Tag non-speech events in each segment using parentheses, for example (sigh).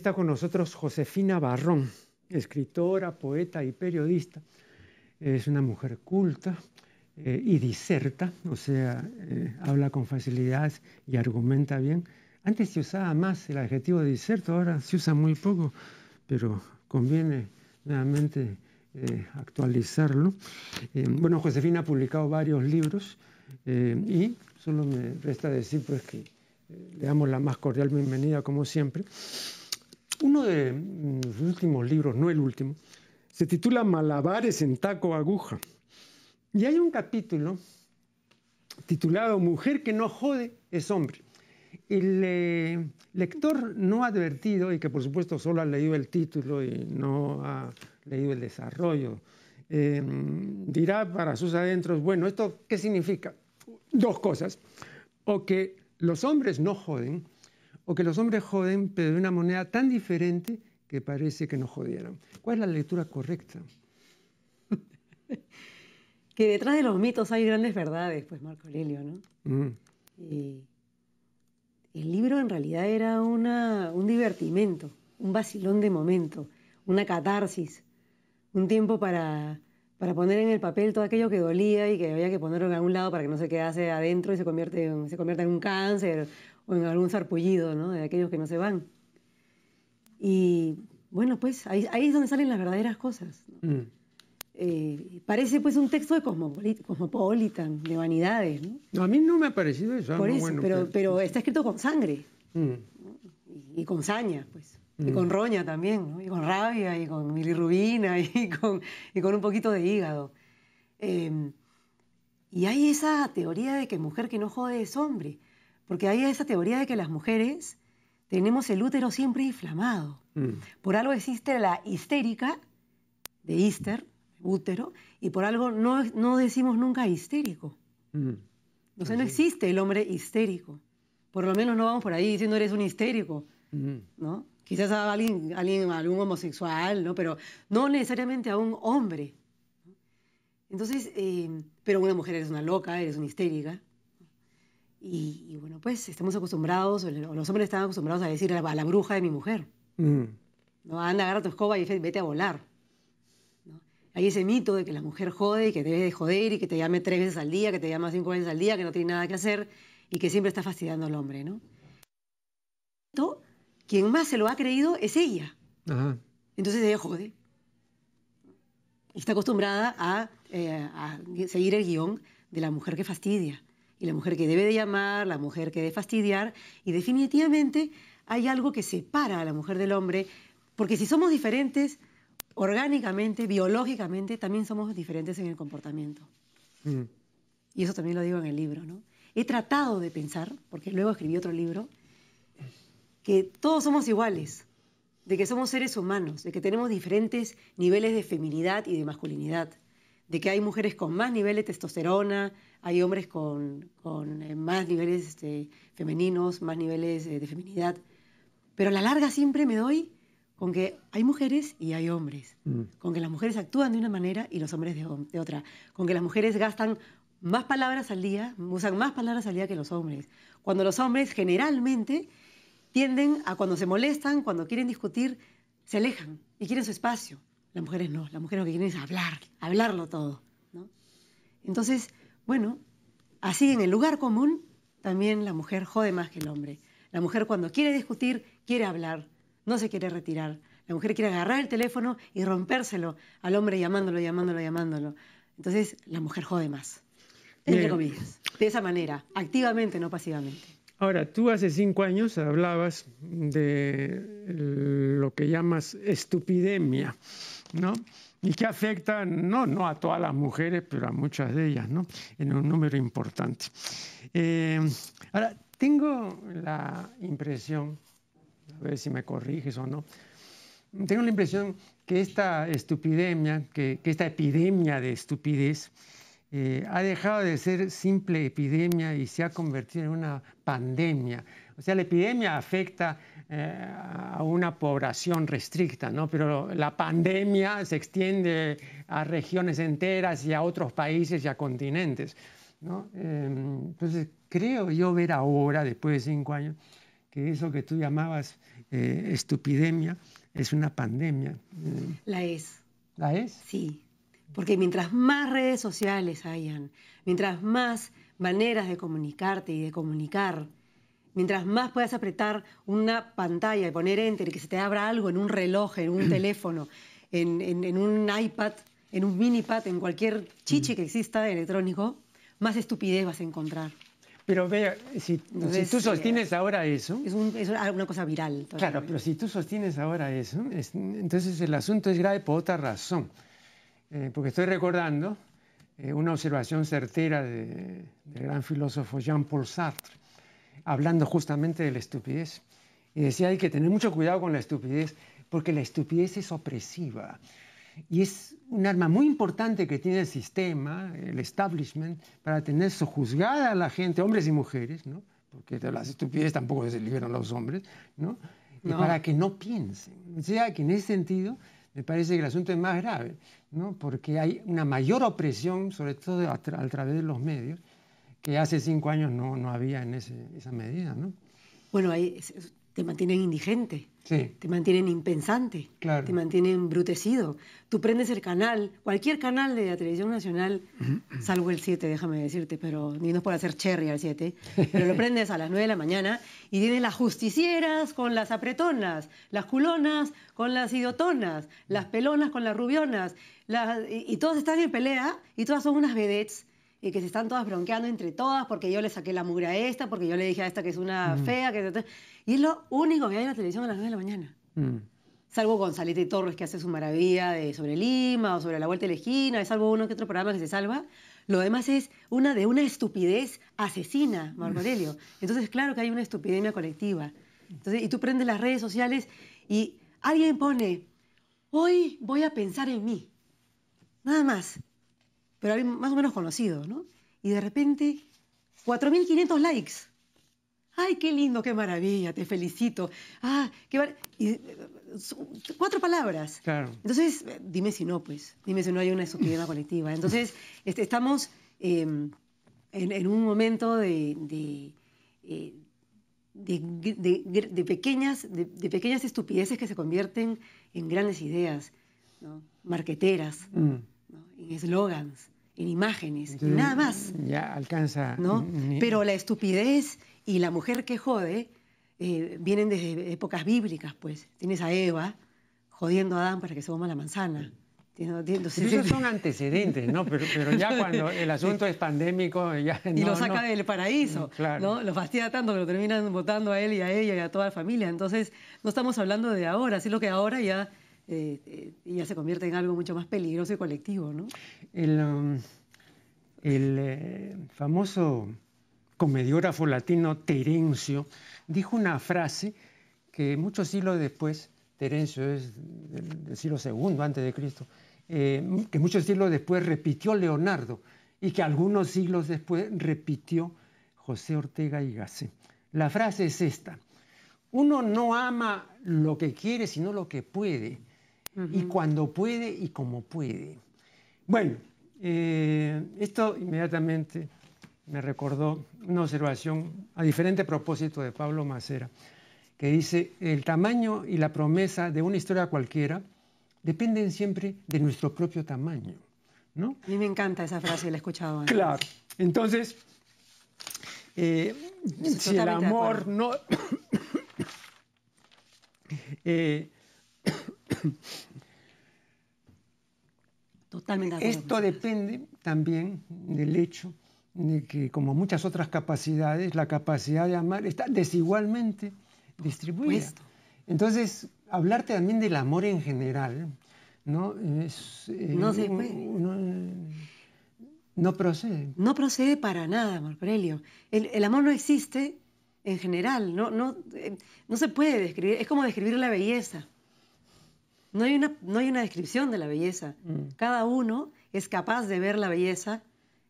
Está con nosotros Josefina Barrón, escritora, poeta y periodista. Es una mujer culta eh, y diserta, o sea, eh, habla con facilidad y argumenta bien. Antes se usaba más el adjetivo diserto, ahora se usa muy poco, pero conviene nuevamente eh, actualizarlo. bueno, Josefina ha publicado varios libros y solo me resta decir pues que le damos la más cordial bienvenida como siempre. Uno de los últimos libros, no el último, se titula Malabares en taco aguja. Y hay un capítulo titulado Mujer que no jode es hombre. El eh, lector no advertido, y que por supuesto solo ha leído el título y no ha leído el desarrollo, eh, dirá para sus adentros, bueno, ¿esto qué significa? Dos cosas. O que los hombres no joden, o que los hombres joden, pero de una manera tan diferente que parece que no jodieran. ¿Cuál es la lectura correcta? (laughs) que detrás de los mitos hay grandes verdades, pues Marco Aurelio, ¿no? Mm. el libro en realidad era un divertimento, un vacilón de momento, una catarsis, un tiempo para, para poner en el papel todo aquello que dolía y que había que ponerlo en algún lado para que no se quedase adentro y se convierte en, se convierta en un cáncer o en algún sarpullido, ¿no? De aquellos que no se van. Y bueno, pues ahí, es donde salen las verdaderas cosas. Mm. Eh, parece pues un texto de cosmopolitan, de vanidades. ¿no? a mí no me ha parecido eso. Por eso, pero, pero, está escrito con sangre mm. y, con saña, pues. Y mm. con roña también, y con rabia, y con milirrubina, (laughs) y con, y con un poquito de hígado. Em, y hay esa teoría de que mujer que no jode es hombre, porque hay esa teoría de que las mujeres tenemos el útero siempre inflamado. Por algo existe la histérica de Easter, útero, y por algo no, no decimos nunca histérico. Mm. O sea, no existe el hombre histérico. Por lo menos no vamos por ahí diciendo eres un histérico, mm. ¿no? Quizás a alguien, alguien, algún homosexual, ¿no? Pero no necesariamente a un hombre. Entonces, eh, pero una mujer eres una loca, eres una histérica. Y, bueno, pues estamos acostumbrados, o los hombres están acostumbrados a decir a la, bruja de mi mujer. Mm. ¿no? Anda, agarra tu escoba y vete a volar. Hay ese mito de que la mujer jode y que debe de joder y que te llame tres veces al día, que te llama cinco veces al día, que no tiene nada que hacer y que siempre está fastidiando al hombre, ¿no? Quien más se lo ha creído es ella. Entonces ella jode. Y está acostumbrada eh, a, seguir el guion de la mujer que fastidia. Y la mujer que debe de llamar, la mujer que debe fastidiar. Y definitivamente hay algo que separa a la mujer del hombre, porque si somos diferentes, orgánicamente, biológicamente, también somos diferentes en el comportamiento. Mm. Y eso también lo digo en el libro, ¿no? He tratado de pensar, porque luego escribí otro libro, que todos somos iguales, de que somos seres humanos, de que tenemos diferentes niveles de feminidad y de masculinidad, de que hay mujeres con más niveles de testosterona, hay hombres con, eh, más niveles este, femeninos, más niveles de feminidad. Pero a la larga siempre me doy con que hay mujeres y hay hombres, mm. con que las mujeres actúan de una manera y los hombres de, otra, con que las mujeres gastan más palabras al día, usan más palabras al día que los hombres, cuando los hombres generalmente tienden a cuando se molestan, cuando quieren discutir, se alejan y quieren su espacio. Las mujeres no, las mujeres lo que quieren es hablar, hablarlo todo. Entonces, bueno, así en el lugar común también la mujer jode más que el hombre. La mujer cuando quiere discutir, quiere hablar, no se quiere retirar. La mujer quiere agarrar el teléfono y rompérselo al hombre llamándolo, llamándolo, llamándolo. Entonces la mujer jode más, entre comillas. De esa manera, activamente, no pasivamente. Ahora, tú hace cinco años hablabas de lo que llamas estupidemia, ¿no? Y que afecta no, no a todas las mujeres, pero a muchas de ellas, ¿no? En un número importante. Eh, ahora, tengo la impresión a ver si me corriges o no. Tengo la impresión que esta estupidemia, que, esta epidemia de estupidez, eh, ha dejado de ser simple epidemia y se ha convertido en una pandemia. O sea, la epidemia afecta eh, a una población restricta, ¿no? pero la pandemia se extiende a regiones enteras y a otros países y a continentes. ¿no? Eh, entonces, creo yo ver ahora, después de cinco años, que eso que tú llamabas eh, estupidemia es una pandemia. La es. ¿La es? Sí, porque mientras más redes sociales hayan, mientras más maneras de comunicarte y de comunicar, mientras más puedas apretar una pantalla y poner enter y que se te abra algo en un reloj, en un (clears throat) teléfono, en, un iPad, en un minipad, en cualquier chiche que exista electrónico, más estupidez vas a encontrar. Pero vea, si, tú sostienes ahora eso... Es, una cosa viral. Claro, pero si tú sostienes ahora eso, entonces el asunto es grave por otra razón. Eh, porque estoy recordando eh, una observación certera del gran filósofo Jean-Paul Sartre, hablando justamente de la estupidez. Y decía, hay que tener mucho cuidado con la estupidez, porque la estupidez es opresiva. Y es un arma muy importante que tiene el sistema, el establishment, para tener sojuzgada a la gente, hombres y mujeres, ¿no? porque de las estupideces tampoco se liberan los hombres, ¿no? Y para que no piensen. O sea, que en ese sentido me parece que el asunto es más grave, ¿no? porque hay una mayor opresión, sobre todo a, través de los medios, que hace cinco años no, no había en esa medida. ¿no? Bueno, hay, te mantienen indigente, te mantienen impensante, te mantienen embrutecido. Tú prendes el canal, cualquier canal de la televisión nacional, salvo el 7, déjame decirte, pero ni nos puede hacer cherry al 7, pero lo prendes a las 9 de la mañana y tienes las justicieras con las apretonas, las culonas con las idiotonas, las pelonas con las rubionas, y, y todas están en pelea y todas son unas vedettes y que se están todas bronqueando entre todas porque yo le saqué la mugre a esta, porque yo le dije a esta que es una fea. Que... Y es lo único que hay en la televisión a las 9 de la mañana. Mm. Salvo González y Torres que hace su maravilla de sobre Lima o sobre la vuelta de la esquina, es salvo uno que otro programa que se salva. Lo demás es una de una estupidez asesina, Marco Aurelio. Entonces, claro que hay una estupidemia colectiva. Entonces, y tú prendes las redes sociales y alguien pone, hoy voy a pensar en mí. Nada más pero más o menos conocido, ¿no? Y de repente, 4.500 likes. ¡Ay, qué lindo, qué maravilla! Te felicito. ¡Ah, qué y, Cuatro palabras. Claro. Entonces, dime si no, pues. Dime si no hay una estupidez colectiva. Entonces, (laughs) este, estamos em, en, un momento de, de, eh, pequeñas, de, pequeñas estupideces que se convierten en grandes ideas, ¿no? marqueteras. Mm en eslogans, en imágenes, nada más. Ya alcanza. ¿no? Pero la estupidez y la mujer que jode eh, vienen desde épocas bíblicas, pues. Tienes a Eva jodiendo a Adán para que se coma la manzana. esos (laughs) son antecedentes, ¿no? Pero, ya cuando el asunto es pandémico, ya. y lo saca del paraíso, mm, ¿no? Lo fastidia tanto que lo terminan votando a él y a ella y a toda la familia. Entonces, no estamos hablando de ahora, sino que ahora ya eh, eh, ya se convierte en algo mucho más peligroso y colectivo, ¿no? El, um, eh, famoso comediógrafo latino Terencio dijo una frase que muchos siglos después, Terencio es del, siglo II antes de Cristo, que muchos siglos después repitió Leonardo y que algunos siglos después repitió José Ortega y Gasset. La frase es esta, uno no ama lo que quiere, sino lo que puede y cuando puede y como puede. Bueno, eh, esto inmediatamente me recordó una observación a diferente propósito de Pablo Macera, que dice, el tamaño y la promesa de una historia cualquiera dependen siempre de nuestro propio tamaño. ¿no? A mí me encanta esa frase, la he escuchado antes. Claro, entonces, eh, si el amor no... (coughs) eh, Totalmente. Esto depende también del hecho de que, como muchas otras capacidades, la capacidad de amar está desigualmente distribuida. Entonces, hablarte también del amor en general, ¿no? Eh, no se puede. no procede. No procede para nada, Marcorelio. El, el amor no existe en general, no, no, eh, no se puede describir, es como describir la belleza. No hay una, no hay una descripción de la belleza. Mm. Cada uno es capaz de ver la belleza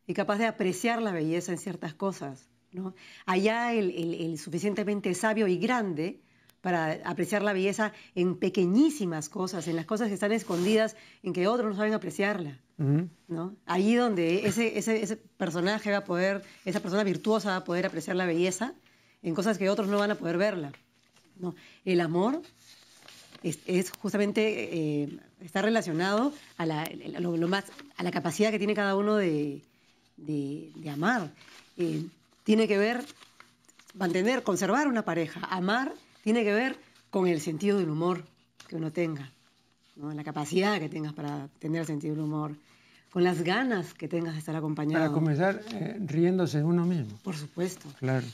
y capaz de apreciar la belleza en ciertas cosas. ¿no? Allá el, suficientemente sabio y grande para apreciar la belleza en pequeñísimas cosas, en las cosas que están escondidas, en que otros no saben apreciarla. Mm. ¿no? Allí donde ese, ese, ese personaje va a poder, esa persona virtuosa va a poder apreciar la belleza en cosas que otros no van a poder verla. No, el amor es, justamente, eh, está relacionado a la, lo, más, a la capacidad que tiene cada uno de, amar. Eh, tiene que ver, mantener, conservar una pareja, amar, tiene que ver con el sentido del humor que uno tenga, la capacidad que tengas para tener sentido del humor, con las ganas que tengas de estar acompañado. Para comenzar eh, riéndose uno mismo. Por supuesto. Claro.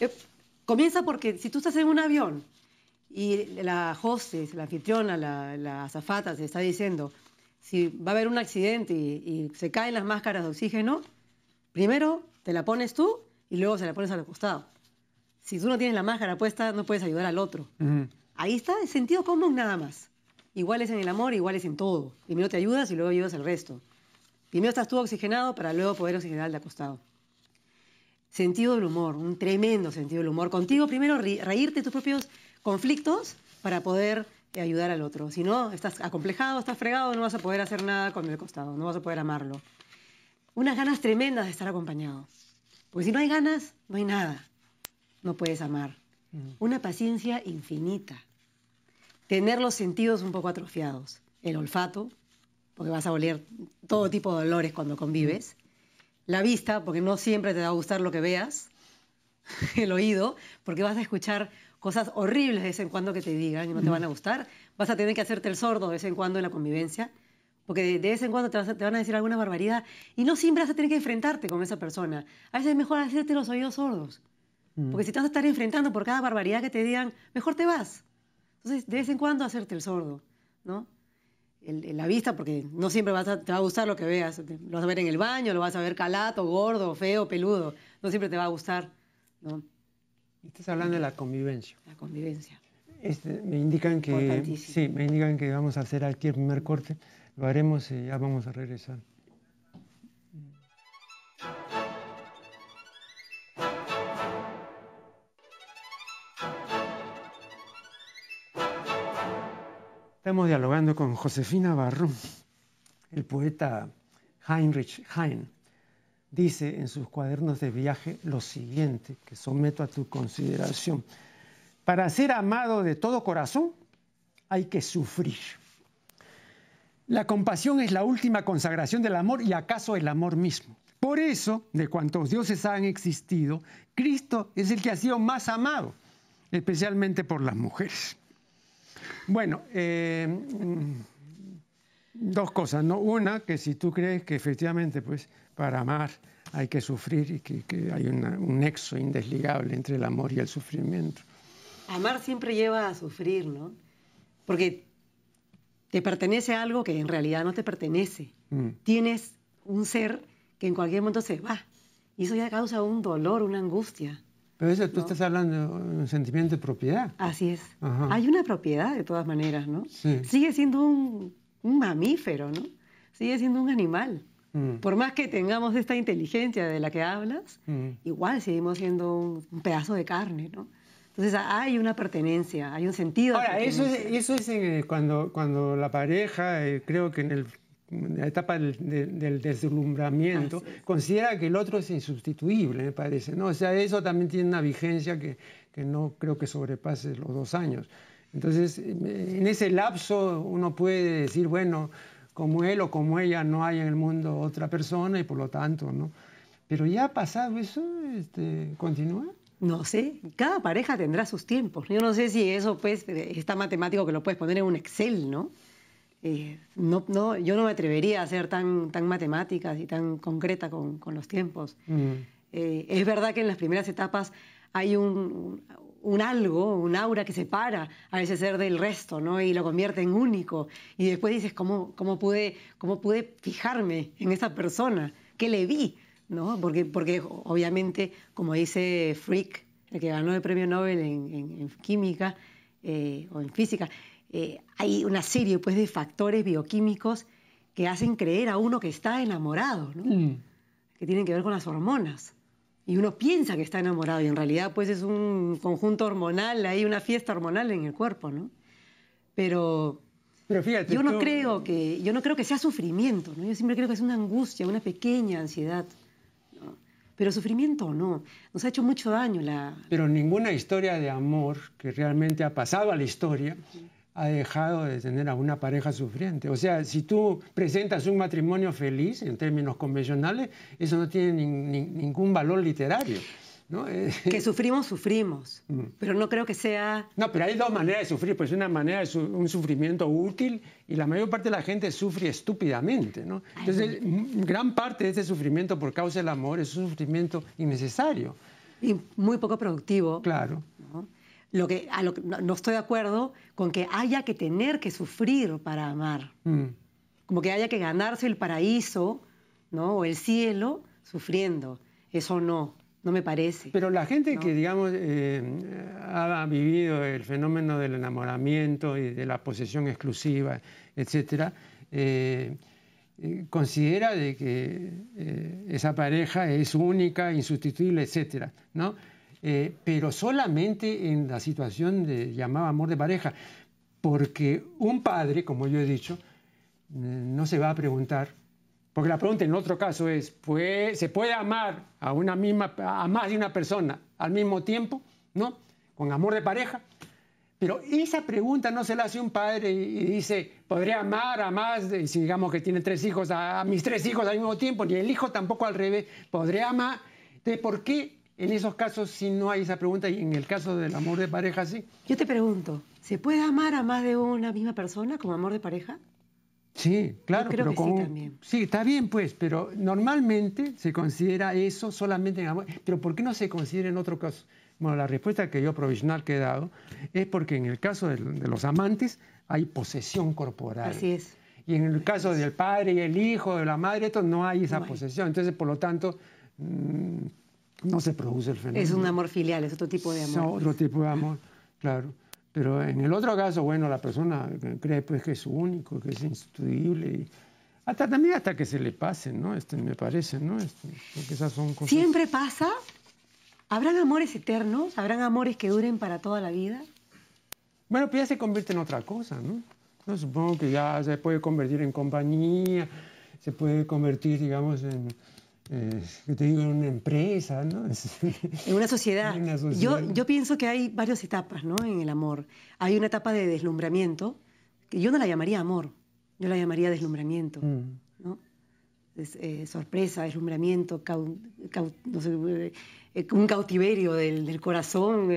comienza porque si tú estás en un avión y la hostess, la anfitriona, la, azafata se está diciendo, si va a haber un accidente y, se caen las máscaras de oxígeno, primero te la pones tú y luego se la pones al costado. Si tú no tienes la máscara puesta, no puedes ayudar al otro. Ahí está el sentido común nada más. Iguales en el amor, iguales en todo. Primero te ayudas y luego ayudas al resto. Primero estás tú oxigenado para luego poder oxigenar al de acostado. Sentido del humor, un tremendo sentido del humor. Contigo primero reírte tus propios conflictos para poder eh, ayudar al otro. Si no, estás acomplejado, estás fregado, no vas a poder hacer nada con el costado, no vas a poder amarlo. Unas ganas tremendas de estar acompañado. Porque si no hay ganas, no hay nada. No puedes amar. Mm. Una paciencia infinita. Tener los sentidos un poco atrofiados. El olfato, porque vas a oler todo tipo de olores cuando convives. La vista, porque no siempre te va a gustar lo que veas. (laughs) El oído, porque vas a escuchar cosas horribles de vez en cuando que te digan y no te van a gustar. Vas a tener que hacerte el sordo de vez en cuando en la convivencia, porque de, vez en cuando te, van a decir alguna barbaridad y no siempre vas a tener que enfrentarte con esa persona. A veces es mejor hacerte los oídos sordos, porque si te vas a estar enfrentando por cada barbaridad que te digan, mejor te vas. Entonces, de vez en cuando hacerte el sordo, ¿no? la vista, porque no siempre vas te va a gustar lo que veas. Lo vas a ver en el baño, lo vas a ver calato, gordo, feo, peludo. No siempre te va a gustar, ¿no? Estás hablando de la convivencia. La convivencia. Este, me indican que sí, me indican que vamos a hacer aquí el primer corte. Lo haremos y ya vamos a regresar. Estamos dialogando con Josefina Barrón, el poeta Heinrich Heine dice en sus cuadernos de viaje lo siguiente, que someto a tu consideración. Para ser amado de todo corazón hay que sufrir. La compasión es la última consagración del amor y acaso el amor mismo. Por eso, de cuantos dioses han existido, Cristo es el que ha sido más amado, especialmente por las mujeres. Bueno, eh, dos cosas, ¿no? Una, que si tú crees que efectivamente, pues, para amar hay que sufrir y que, hay un nexo indesligable entre el amor y el sufrimiento. Amar siempre lleva a sufrir, ¿no? Porque te pertenece a algo que en realidad no te pertenece. Mm. Tienes un ser que en cualquier momento se va. Y eso ya causa un dolor, una angustia. Pero eso tú estás hablando de un sentimiento de propiedad. Así es. Hay una propiedad de todas maneras, ¿no? Sigue siendo un, un mamífero, ¿no? Sigue siendo un animal. Mm. Por más que tengamos esta inteligencia de la que hablas, mm. igual seguimos siendo un, pedazo de carne, ¿no? Entonces hay una pertenencia, hay un sentido. Ahora, eso es, eso es eh, cuando, cuando la pareja, eh, creo que en, el, la etapa del, deslumbramiento, considera que el otro es insustituible, me parece. ¿no? O sea, eso también tiene una vigencia que, que no creo que sobrepase los dos años. Entonces, en ese lapso uno puede decir, bueno, como él o como ella no hay en el mundo otra persona y por lo tanto, ¿no? Pero ya ha pasado eso, este, ¿continúa? No sé, cada pareja tendrá sus tiempos. Yo no sé si eso pues está matemático que lo puedes poner en un Excel, ¿no? Eh, no, no, yo no me atrevería a ser tan, tan matemática y tan concreta con, con los tiempos. Mm. Eh, es verdad que en las primeras etapas hay un, un algo, un aura que separa a ese ser del resto, ¿no? Y lo convierte en único. Y después dices, ¿cómo, cómo, pude, cómo pude fijarme en esa persona? ¿Qué le vi? ¿No? Porque, porque obviamente, como dice Frick, el que ganó el premio Nobel en, química eh, o en física, eh, hay una serie pues, de factores bioquímicos que hacen creer a uno que está enamorado, ¿no? Mm. que tienen que ver con las hormonas y uno piensa que está enamorado y en realidad pues es un conjunto hormonal, hay una fiesta hormonal en el cuerpo, ¿no? Pero, Pero fíjate, yo no creo que yo no creo que sea sufrimiento, ¿no? Yo siempre creo que es una angustia, una pequeña ansiedad. pero sufrimiento no. Nos ha hecho mucho daño la... Pero ninguna historia de amor que realmente ha pasado a la historia ha dejado de tener a una pareja sufriente. O sea, si tú presentas un matrimonio feliz en términos convencionales, eso no tiene ningún valor literario. (laughs) Que sufrimos, sufrimos, mm. pero no creo que sea... No, pero hay dos maneras de sufrir, pues una manera de un sufrimiento útil y la mayor parte de la gente sufre estúpidamente, ¿no? Entonces, gran parte de ese sufrimiento por causa del amor es un sufrimiento innecesario. Y muy poco productivo. Claro. Lo que, no, estoy de acuerdo con que haya que tener que sufrir para amar. Mm. Como que haya que ganarse el paraíso, ¿no? O el cielo sufriendo. Eso no no me parece. Pero la gente que, digamos, eh, ha vivido el fenómeno del enamoramiento y de la posesión exclusiva, etcétera, eh, eh, considera de que esa pareja es única, insustituible, etcétera, ¿no? Pero solamente en la situación de llamado amor de pareja, porque un padre, como yo he dicho, no se va a preguntar porque la pregunta en otro caso es, ¿se puede amar a, una misma, a más de una persona al mismo tiempo? ¿No? Con amor de pareja. Pero esa pregunta no se la hace un padre y dice, ¿podría amar a más, de, si digamos que tiene tres hijos, a, mis tres hijos al mismo tiempo? Ni el hijo tampoco al revés. ¿Podría amar? Entonces, ¿por qué en esos casos si no hay esa pregunta y en el caso del amor de pareja sí? Yo te pregunto, ¿se puede amar a más de una misma persona como amor de pareja? Sí, claro, pero sí, sí, está bien, pues, pero normalmente se considera eso solamente en amor. Pero ¿por qué no se considera en otro caso? Bueno, la respuesta que yo provisional que he dado es porque en el caso de, los amantes hay posesión corporal. Así es. Y en el caso del padre y el hijo, de la madre, esto no hay esa posesión. Entonces, por lo tanto, mm, no se produce el fenómeno. Es un amor filial, es otro tipo de amor. Es otro tipo de amor, claro. Pero en el otro caso, bueno, la persona cree pues que es único, que es insustituible. Y hasta también hasta que se le pase, ¿no? Este, me parece, ¿no? Este, porque esas son cosas... ¿Siempre pasa? ¿Habrán amores eternos? ¿Habrán amores que duren para toda la vida? Bueno, pues ya se convierte en otra cosa, ¿no? ¿no? Supongo que ya se puede convertir en compañía, se puede convertir, digamos, en eh, te digo, en una empresa, ¿no? (laughs) En una sociedad. Yo, yo pienso que hay varias etapas ¿no? en el amor. Hay una etapa de deslumbramiento, que yo no la llamaría amor, yo la llamaría deslumbramiento. Mm. ¿no? Eh, sorpresa, deslumbramiento, eh, un cautiverio del, corazón.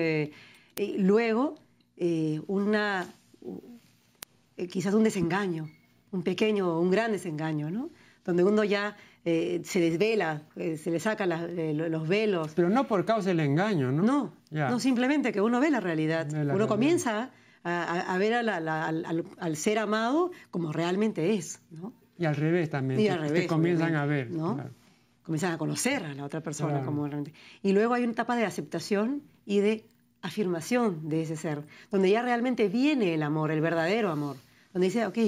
luego, una, quizás un desengaño, un pequeño o un gran desengaño, ¿no? donde uno ya eh, se desvela, eh, se le sacan eh, los velos. Pero no por causa del engaño, ¿no? No, no simplemente que uno ve la realidad. uno comienza a, ver al, ser amado como realmente es, ¿no? Y al revés también. Y al revés. comienzan a ver. ¿no? Comienzan a conocer a la otra persona como realmente. Y luego hay una etapa de aceptación y de afirmación de ese ser, donde ya realmente viene el amor, el verdadero amor, donde dice, ok,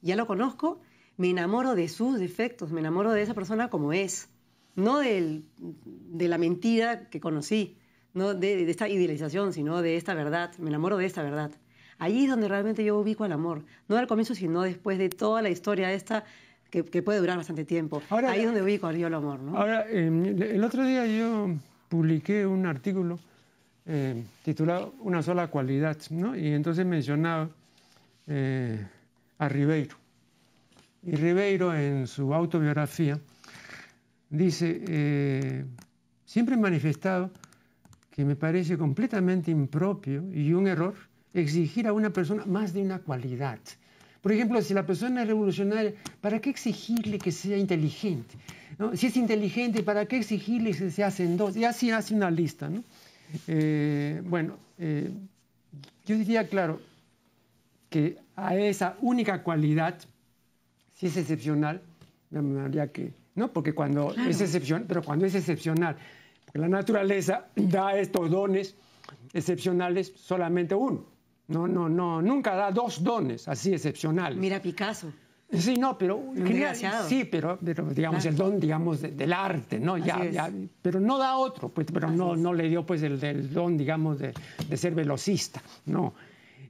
ya lo conozco, me enamoro de sus defectos, me enamoro de esa persona como es, no de la mentira que conocí, no de, esta idealización, sino de esta verdad, me enamoro de esta verdad. Allí es donde realmente yo ubico el amor, no al comienzo, sino después de toda la historia esta que, puede durar bastante tiempo. Ahí es donde ubico yo el amor. ¿no? Ahora, em, el otro día yo publiqué un artículo eh, titulado Una sola cualidad, ¿no? y entonces mencionaba eh, a Ribeiro. Y Ribeiro en su autobiografía dice, eh, siempre he manifestado que me parece completamente impropio y un error exigir a una persona más de una cualidad. Por ejemplo, si la persona es revolucionaria, ¿para qué exigirle que sea inteligente? Si es inteligente, ¿para qué exigirle que se hacen dos? Y así hace una lista. Eh, bueno, eh, yo diría, claro, que a esa única cualidad si es excepcional, me que, ¿no? Porque cuando es excepcional, pero cuando es excepcional, porque la naturaleza da estos dones excepcionales solamente uno. No, no, no, nunca da dos dones así excepcionales. Mira Picasso. Sí, no, pero sí, pero, digamos el don, digamos, del arte, ¿no? Ya, ya, pero no da otro, pues, pero no, no le dio pues el, don, digamos, de, de, ser velocista, no.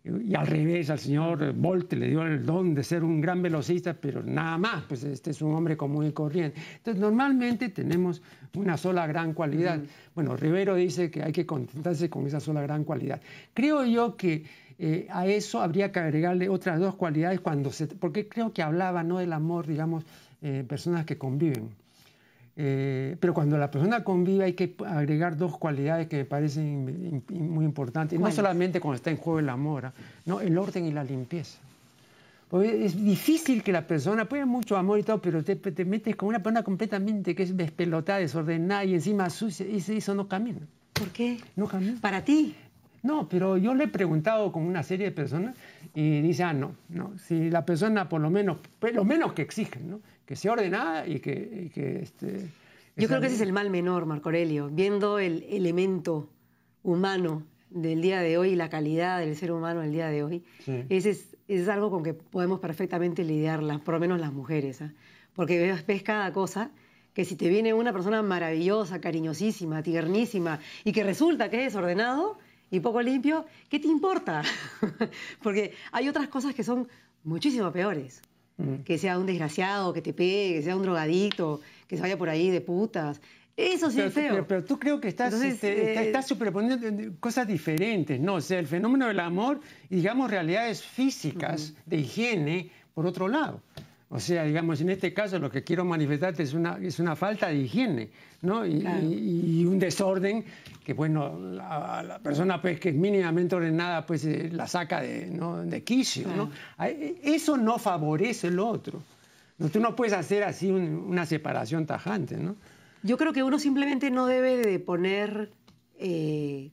Y al revés, al señor Volte le dio el don de ser un gran velocista, pero nada más, pues este es un hombre común y corriente. Entonces, normalmente tenemos una sola gran cualidad. Bueno, Rivero dice que hay que contentarse con esa sola gran cualidad. Creo yo que eh, a eso habría que agregarle otras dos cualidades cuando se, porque creo que hablaba no del amor, digamos, eh, personas que conviven. Eh, pero cuando la persona convive hay que agregar dos cualidades que me parecen muy importantes. no solamente cuando está en juego el amor, ¿ah? no, el orden y la limpieza. Porque es difícil que la persona, puede mucho amor y todo, pero te, te metes con una persona completamente que es despelotada, desordenada y encima sucia, y eso no camina. ¿Por qué? No camina. Para ti. No, pero yo le he preguntado con una serie de personas y dice, ah, no, no, si la persona por lo menos, lo menos que exigen, ¿no? Que sea ordenada y que... este, yo creo que ese es el mal menor, Marco Aurelio, viendo el elemento humano del día de hoy y la calidad del ser humano del día de hoy, ese es, algo con que podemos perfectamente lidiar, por lo menos las mujeres, ¿ah? porque ves, ves cada cosa que si te viene una persona maravillosa, cariñosísima, tiernísima, y que resulta que es desordenado, y poco limpio, ¿qué te importa? (laughs) Porque hay otras cosas que son muchísimo peores. Mm. Que sea un desgraciado, que te pegue, que sea un drogadito, que se vaya por ahí de putas. Eso sí es feo. Pero, tú creo que estás, este, eh, estás superponiendo cosas diferentes, ¿no? O sea, el fenómeno del amor y, digamos, realidades físicas de higiene por otro lado. O sea, digamos, en este caso lo que quiero manifestarte es una, es una falta de higiene, ¿no? Y, un desorden que, bueno, la, persona pues, que es mínimamente ordenada, pues eh, la saca de, ¿no? de quicio, ¿no? Eso no favorece el otro. No, tú no puedes hacer así una separación tajante, ¿no? Yo creo que uno simplemente no debe de poner eh,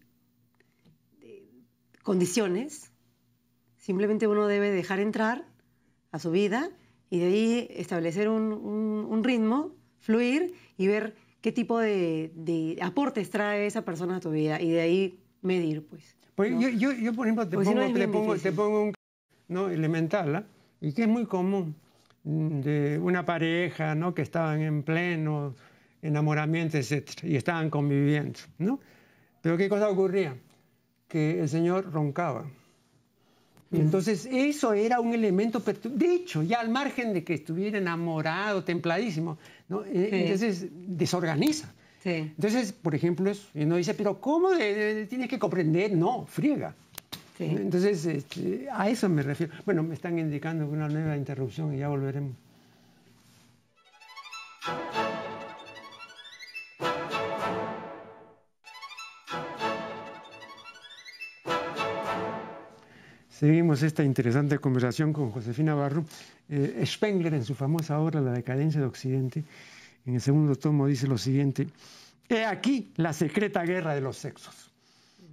condiciones, simplemente uno debe dejar entrar a su vida y de ahí establecer un, ritmo, fluir y ver qué tipo de, aportes trae esa persona a tu vida y de ahí medir, pues. pues yo, yo, por ejemplo, te pongo, te pongo, un ¿no? elemental, ¿ah? y que es muy común, mm, de una pareja ¿no? que estaban en pleno enamoramiento, etc., y estaban conviviendo, ¿no? Pero ¿qué cosa ocurría? Que el señor roncaba. Entonces eso era un elemento, de hecho, ya al margen de que estuviera enamorado, templadísimo, ¿no? Eh, entonces desorganiza. Entonces, por ejemplo, y uno dice, pero ¿cómo tienes que comprender? No, friega. Entonces, este, a eso me refiero. Bueno, me están indicando una nueva interrupción y ya volveremos. Seguimos esta interesante conversación con Josefina Barro. Eh, Spengler, en su famosa obra La decadencia de Occidente, en el segundo tomo dice lo siguiente, he aquí la secreta guerra de los sexos.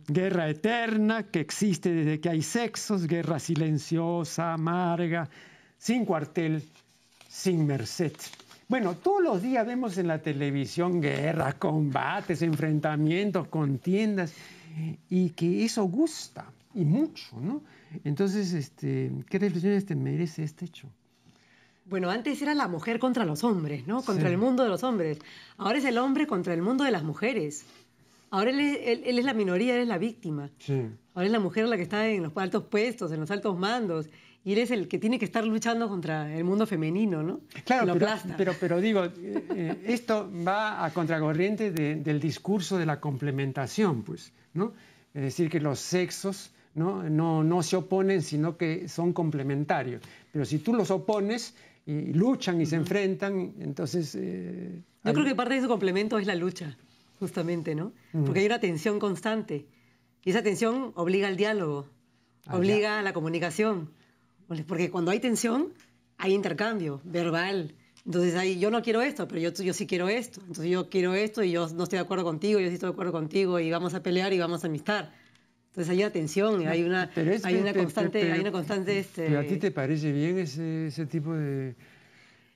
Guerra eterna que existe desde que hay sexos, guerra silenciosa, amarga, sin cuartel, sin merced. Bueno, todos los días vemos en la televisión guerras, combates, enfrentamientos, contiendas, y que eso gusta, y mucho, ¿no? Entonces, este, ¿qué reflexiones te merece este hecho? Bueno, antes era la mujer contra los hombres, ¿no? Contra el mundo de los hombres. Ahora es el hombre contra el mundo de las mujeres. Ahora él es, la minoría, él es la víctima. Sí. Ahora es la mujer la que está en los altos puestos, en los altos mandos. Y él es el que tiene que estar luchando contra el mundo femenino, ¿no? Claro, pero, pero, digo, eh, eh, esto va a contracorriente del discurso de la complementación, pues, ¿no? Es decir, que los sexos ¿no? No, se oponen, sino que son complementarios. Pero si tú los opones y luchan y se enfrentan, entonces... Eh, Yo creo que parte de ese complemento es la lucha, justamente, ¿no? Porque hay una tensión constante. Y esa tensión obliga al diálogo, ah, obliga a la comunicación. Porque cuando hay tensión, hay intercambio verbal. Entonces hay, yo no quiero esto, pero yo, yo sí quiero esto. Entonces yo quiero esto y yo no estoy de acuerdo contigo, yo sí estoy de acuerdo contigo y vamos a pelear y vamos a amistar. Entonces hay una tensión, hay una, hay una constante... hay una constante este... ¿A ti te parece bien ese, ese tipo de...?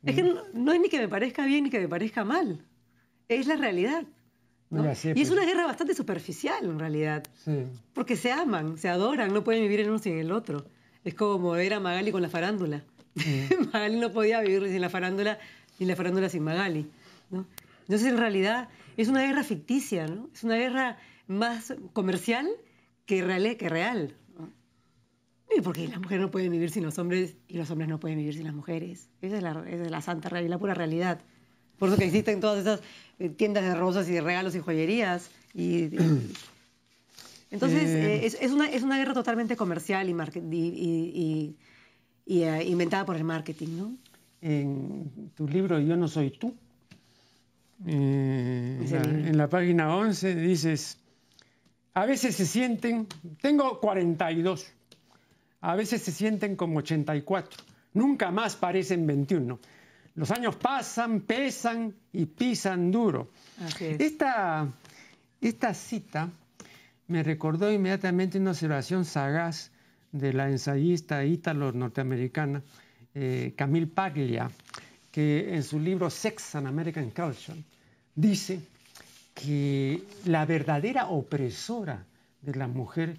Es que no, es ni que me parezca bien ni que me parezca mal. Es la realidad. y es pues. una guerra bastante superficial, en realidad. Sí. Porque se aman, se adoran, no pueden vivir en uno sin el otro. Es como era Magali con la farándula. (laughs) Magali no podía vivir sin la farándula, ni la farándula sin Magali. ¿no? Entonces, en realidad, es una guerra ficticia, ¿no? Es una guerra más comercial que real. Que real Y porque las mujeres no pueden vivir sin los hombres y los hombres no pueden vivir sin las mujeres. Esa es la, es la santa realidad, la pura realidad. Por eso que existen todas esas eh, tiendas de rosas y de regalos y joyerías. Y, (clears throat) entonces, eh. Eh, es, una, es, una, guerra totalmente comercial y, y, inventada por el marketing, ¿no? En tu libro Yo no soy tú, en la página 11 dices, a veces se sienten, tengo 42, a veces se sienten como 84, nunca más parecen 21. Los años pasan, pesan y pisan duro. Esta, esta cita me recordó inmediatamente una observación sagaz de la ensayista ítalo-norteamericana eh, Camille Paglia, que en su libro Sex and American Culture dice que la verdadera opresora de la mujer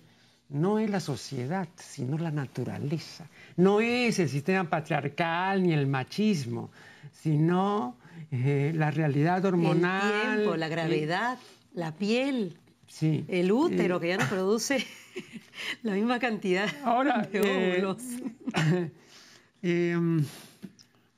no es la sociedad, sino la naturaleza. No es el sistema patriarcal ni el machismo, sino eh, la realidad hormonal. El tiempo, la gravedad, la piel, sí, el útero que ya no produce (laughs) la misma cantidad de eh, óvulos. (laughs)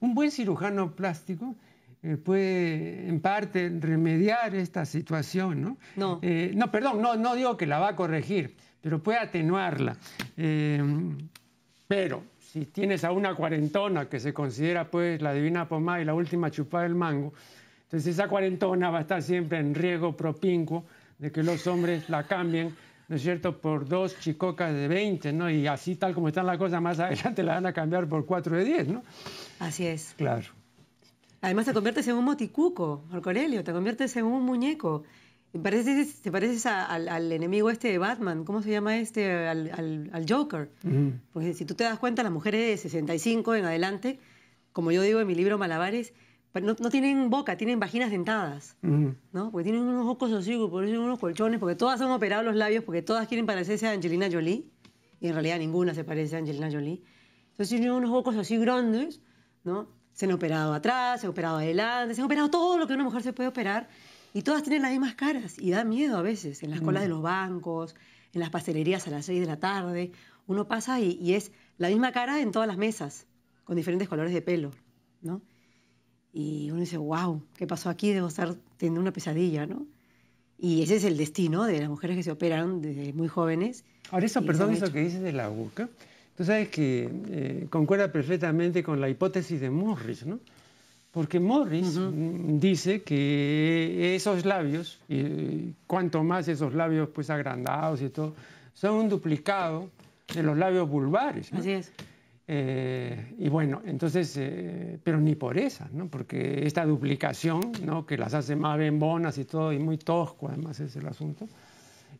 Un buen cirujano plástico eh, puede en parte remediar esta situación, ¿no? No. no, perdón, no, no digo que la va a corregir, pero puede atenuarla. Em, pero si tienes a una cuarentona que se considera pues la divina pomada y la última chupada del mango, entonces esa cuarentona va a estar siempre en riesgo propincuo de que los hombres la cambien, ¿no es cierto?, por dos chicocas de 20, ¿no? Y así tal como están las cosas, más adelante la van a cambiar por cuatro de 10, ¿no? Así es. Claro. Además te conviertes en un moticuco, Marco Aurelio, te conviertes en un muñeco. ¿Te pareces, al, enemigo este de Batman? ¿Cómo se llama este? Al, Joker. Porque si tú te das cuenta, las mujeres de 65 en adelante, como yo digo en mi libro Malabares, no, tienen boca, tienen vaginas dentadas, ¿no? Porque tienen unos ojos así, por eso unos colchones, porque todas han operado los labios, porque todas quieren parecerse a Angelina Jolie, y en realidad ninguna se parece a Angelina Jolie. Entonces tienen unos ojos así grandes, ¿no? Se han operado atrás, se han operado adelante, se han operado todo lo que una mujer se puede operar, y todas tienen las mismas caras y da miedo a veces, en las colas de mm. los bancos, en las pastelerías a las 6 de la tarde. Uno pasa y, es la misma cara en todas las mesas, con diferentes colores de pelo, ¿no? Y uno dice, wow, ¿qué pasó aquí? Debo estar teniendo una pesadilla, ¿no? Y ese es el destino de las mujeres que se operan desde muy jóvenes. Ahora, eso, perdón, eso que dices de la boca, tú sabes que eh, concuerda perfectamente con la hipótesis de Morris, ¿no? Porque Morris dice que esos labios, y cuanto más esos labios pues agrandados y todo, son un duplicado de los labios vulvares. Así es. Eh, y bueno, entonces, eh, pero ni por esa, ¿no? Porque esta duplicación, ¿no? Que las hace más bembonas y todo, y muy tosco además es el asunto,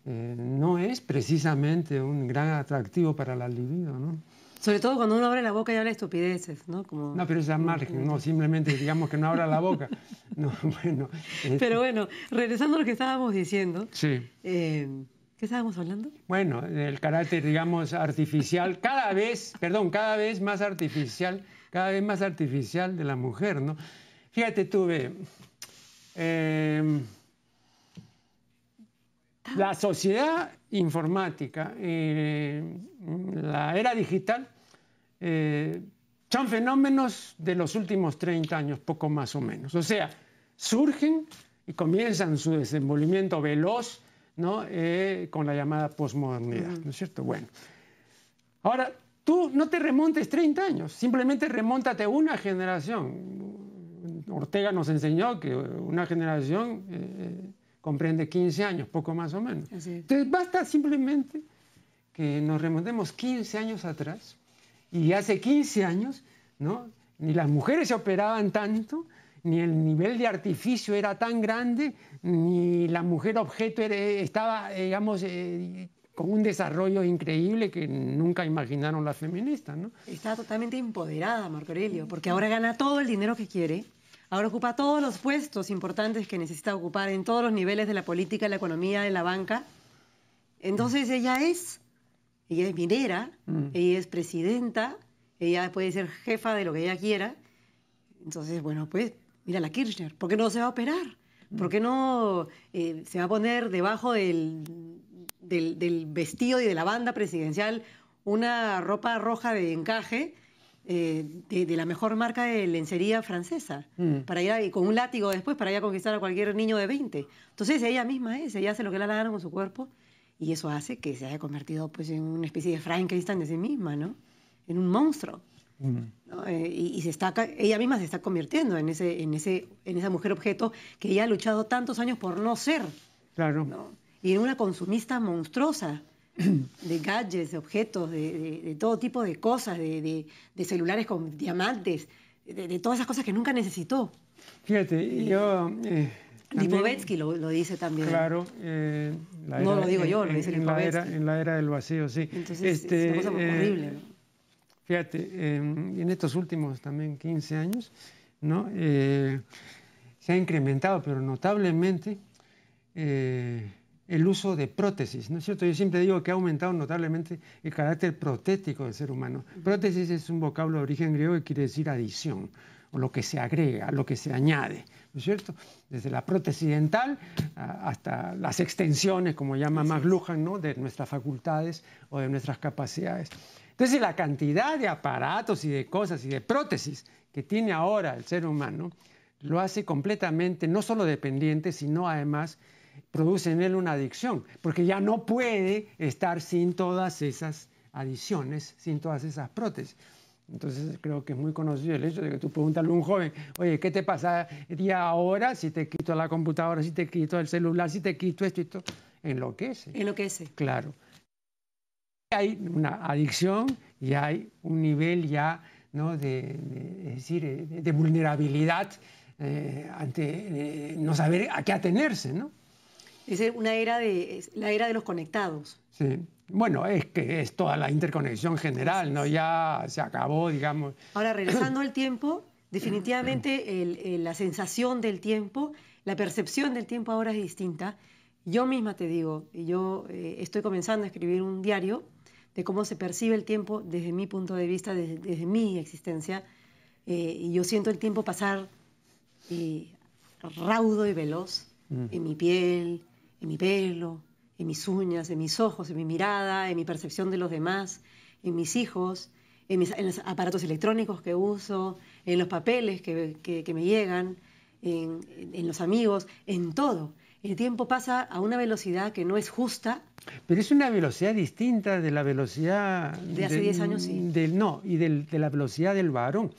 eh, no es precisamente un gran atractivo para la libido, ¿no? Sobre todo cuando uno abre la boca y habla estupideces, ¿no? Como... No, pero es a margen, no, simplemente digamos que no abra la boca. (laughs) No, bueno. Pero bueno, regresando a lo que estábamos diciendo. Sí. Eh, ¿Qué estábamos hablando? Bueno, el carácter, digamos, artificial, cada vez, perdón, cada vez más artificial, cada vez más artificial de la mujer, ¿no? Fíjate tú, ve, em, la sociedad informática, eh, la era digital, eh, son fenómenos de los últimos 30 años, poco más o menos. O sea, surgen y comienzan su desenvolvimiento veloz ¿no? Eh, con la llamada posmodernidad, ¿no es cierto? Bueno, ahora tú no te remontes 30 años, simplemente remóntate una generación. Ortega nos enseñó que una generación comprende 15 años, poco más o menos. Entonces basta simplemente que nos remontemos 15 años atrás y hace 15 años, ¿no? Ni las mujeres se operaban tanto, ni el nivel de artificio era tan grande, ni la mujer objeto estaba, digamos, eh, con un desarrollo increíble que nunca imaginaron las feministas, ¿no? Está totalmente empoderada, Marco Aurelio, porque ahora gana todo el dinero que quiere, ahora ocupa todos los puestos importantes que necesita ocupar en todos los niveles de la política, la economía, de la banca. Entonces ella es ella es minera, mm. ella es presidenta, ella puede ser jefa de lo que ella quiera. Entonces, bueno, pues mira la Kirchner, ¿por qué no se va a operar? Mm. ¿Por qué no eh, se va a poner debajo del, del, vestido y de la banda presidencial una ropa roja de encaje eh, de, la mejor marca de lencería francesa, mm. para ir y con un látigo después para ir a conquistar a cualquier niño de 20. Entonces ella misma es, ella hace lo que le gana con su cuerpo y eso hace que se haya convertido pues, en una especie de Frankenstein de sí misma, ¿no? En un monstruo. Mm. Eh, y, se está, ella misma se está convirtiendo en, ese, en, ese, en esa mujer objeto que ella ha luchado tantos años por no ser. Claro. Y en una consumista monstruosa (clears throat) de gadgets, de objetos, de, todo tipo de cosas, de, celulares con diamantes, de, todas esas cosas que nunca necesitó. Fíjate, yo... Eh, Lipovetsky lo, dice también. Claro. Eh, no lo digo yo, lo dice en, la era, en la era del vacío, sí. Entonces, este, es una cosa eh, horrible. Fíjate, en estos últimos también 15 años, ¿no? Eh, se ha incrementado, pero notablemente, el uso de prótesis, ¿no es cierto? Yo siempre digo que ha aumentado notablemente el carácter protético del ser humano. Prótesis es un vocablo de origen griego que quiere decir adición, o lo que se agrega, lo que se añade, ¿no es cierto? Desde la prótesis dental hasta las extensiones, como llama McLuhan, ¿no? De nuestras facultades o de nuestras capacidades. Entonces, la cantidad de aparatos y de cosas y de prótesis que tiene ahora el ser humano lo hace completamente, no solo dependiente, sino además produce en él una adicción, porque ya no puede estar sin todas esas adiciones, sin todas esas prótesis. Entonces creo que es muy conocido el hecho de que tú preguntas a un joven, oye, ¿qué te pasaría ahora si te quito la computadora, si te quito el celular, si te quito esto y esto? Enloquece. Enloquece. Claro. Hay una adicción y hay un nivel ya ¿no? de, decir, de, vulnerabilidad eh, ante eh, no saber a qué atenerse, ¿no? Es una era de, la era de los conectados. Sí. Bueno, es que es toda la interconexión general, ¿no? Ya se acabó, digamos. Ahora, (clears throat) regresando al tiempo, definitivamente la sensación del tiempo, la percepción del tiempo ahora es distinta. Yo misma te digo, yo eh, estoy comenzando a escribir un diario de cómo se percibe el tiempo desde mi punto de vista, desde, mi existencia, eh, y yo siento el tiempo pasar eh, raudo y veloz mm. en mi piel, en mi pelo, en mis uñas, en mis ojos, en mi mirada, en mi percepción de los demás, en mis hijos, en, los aparatos electrónicos que uso, en los papeles que, me llegan, en, los amigos, en todo. El tiempo pasa a una velocidad que no es justa. Pero es una velocidad distinta de la velocidad... De hace 10 años, sí. Del, no, y de la velocidad del varón.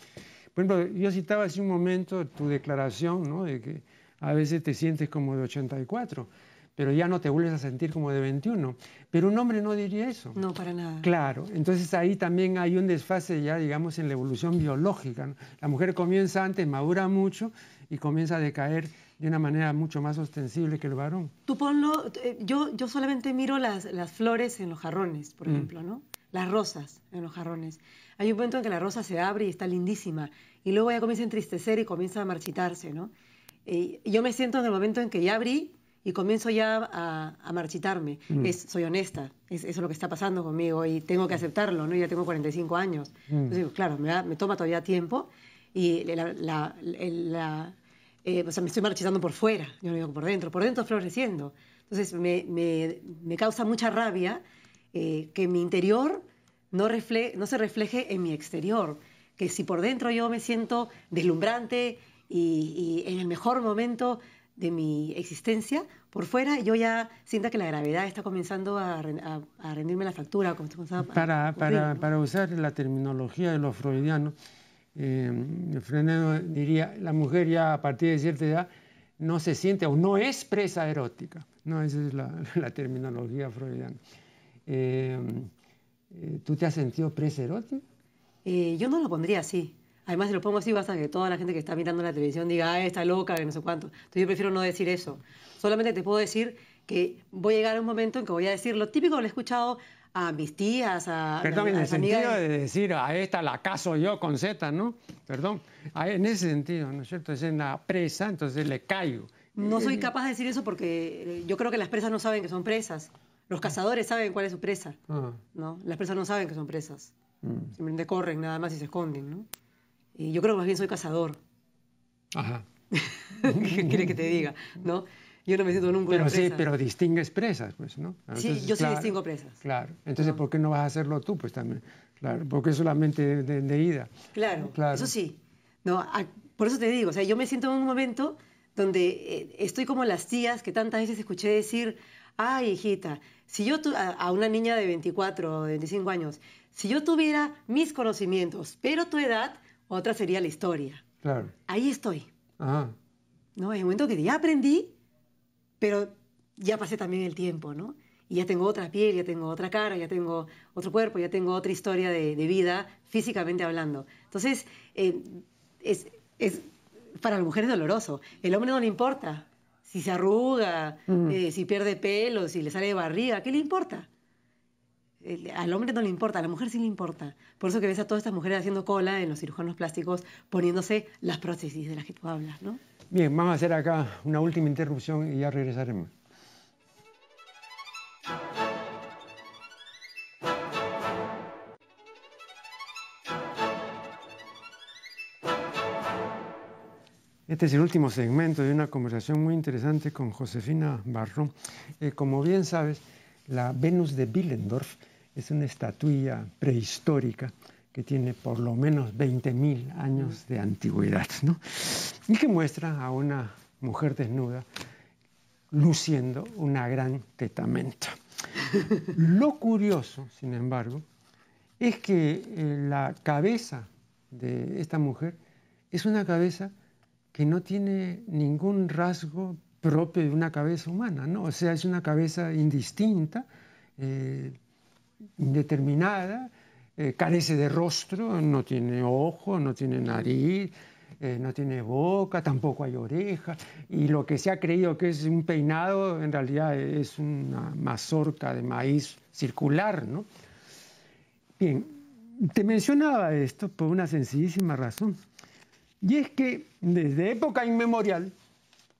Por ejemplo, yo citaba hace un momento tu declaración, ¿no? De que a veces te sientes como de 84 pero ya no te vuelves a sentir como de 21. Pero un hombre no diría eso. No, para nada. Claro, entonces ahí también hay un desfase ya, digamos, en la evolución biológica. La mujer comienza antes, madura mucho y comienza a decaer de una manera mucho más ostensible que el varón. Tú ponlo, eh, yo, yo solamente miro las, las flores en los jarrones, por mm. ejemplo, ¿no? Las rosas en los jarrones. Hay un momento en que la rosa se abre y está lindísima, y luego ya comienza a entristecer y comienza a marchitarse, ¿no? Y yo me siento en el momento en que ya abrí y comienzo ya a, marchitarme. Mm. Es, soy honesta, es, eso es lo que está pasando conmigo y tengo que aceptarlo, ¿no? Ya tengo 45 años. Mm. Entonces, claro, me, me, toma todavía tiempo y la, eh, o sea, me estoy marchitando por fuera, yo no digo por dentro, por dentro floreciendo. Entonces, me, me, me causa mucha rabia eh, que mi interior no, no se refleje en mi exterior. Que si por dentro yo me siento deslumbrante y, y en el mejor momento de mi existencia, por fuera yo ya siento que la gravedad está comenzando a, rendirme la factura. para, para, para, usar la terminología de los freudianos, eh, diría, la mujer ya a partir de cierta edad no se siente o no es presa erótica. No, esa es la, (laughs) terminología freudiana. Eh, eh, ¿Tú te has sentido presa erótica? Eh, yo no lo pondría así. Además, si lo pongo así, basta que toda la gente que está mirando la televisión diga, ah, está loca, que no sé cuánto. Entonces, yo prefiero no decir eso. Solamente te puedo decir que voy a llegar a un momento en que voy a decir lo típico que le he escuchado a mis tías, a. Perdón, en el sentido de... decir, a esta la caso yo con Z, ¿no? Perdón. En ese sentido, ¿no es cierto? Es en la presa, entonces le caigo. No soy capaz de decir eso porque eh, yo creo que las presas no saben que son presas. Los cazadores saben cuál es su presa. Ah. ¿no? Las presas no saben que son presas. Mm. Simplemente corren nada más y se esconden, ¿no? Yo creo que más bien soy cazador. Ajá. (laughs) ¿Qué quiere que te diga? ¿No? Yo no me siento nunca pero una presa. Sí, pero distingues presas, pues, ¿no? sí, yo sí distingo presas. Claro. Entonces, ¿por qué no vas a hacerlo tú, pues también? Claro, porque es solamente de, ida. Claro, claro, eso sí. No, por eso te digo, o sea, yo me siento en un momento donde eh, estoy como las tías que tantas veces escuché decir, ay, hijita, si yo a, a una niña de 24 o 25 años, si yo tuviera mis conocimientos, pero tu edad, otra sería la historia. Claro. Ahí estoy. Ajá. ¿No? En el momento que ya aprendí, pero ya pasé también el tiempo, ¿no? Y ya tengo otra piel, ya tengo otra cara, ya tengo otro cuerpo, ya tengo otra historia de, vida, físicamente hablando. Entonces, eh, es, es, para la mujer es doloroso. El hombre no le importa si se arruga, mm. eh, si pierde pelo, si le sale de barriga, ¿qué le importa? Al hombre no le importa, a la mujer sí le importa. Por eso que ves a todas estas mujeres haciendo cola en los cirujanos plásticos poniéndose las prótesis de las que tú hablas, ¿no? Bien, vamos a hacer acá una última interrupción y ya regresaremos. Este es el último segmento de una conversación muy interesante con Josefina Barrón. Eh, como bien sabes, la Venus de Willendorf es una estatuilla prehistórica que tiene por lo menos 20.000 años de antigüedad, ¿no? y que muestra a una mujer desnuda luciendo una gran tetamenta. Lo curioso, sin embargo, es que eh, la cabeza de esta mujer es una cabeza que no tiene ningún rasgo propio de una cabeza humana, ¿no? O sea, es una cabeza indistinta, eh, indeterminada, eh, carece de rostro, no tiene ojo, no tiene nariz, eh, no tiene boca, tampoco hay oreja, y lo que se ha creído que es un peinado en realidad es una mazorca de maíz circular, ¿no? Bien, te mencionaba esto por una sencillísima razón. Y es que desde época inmemorial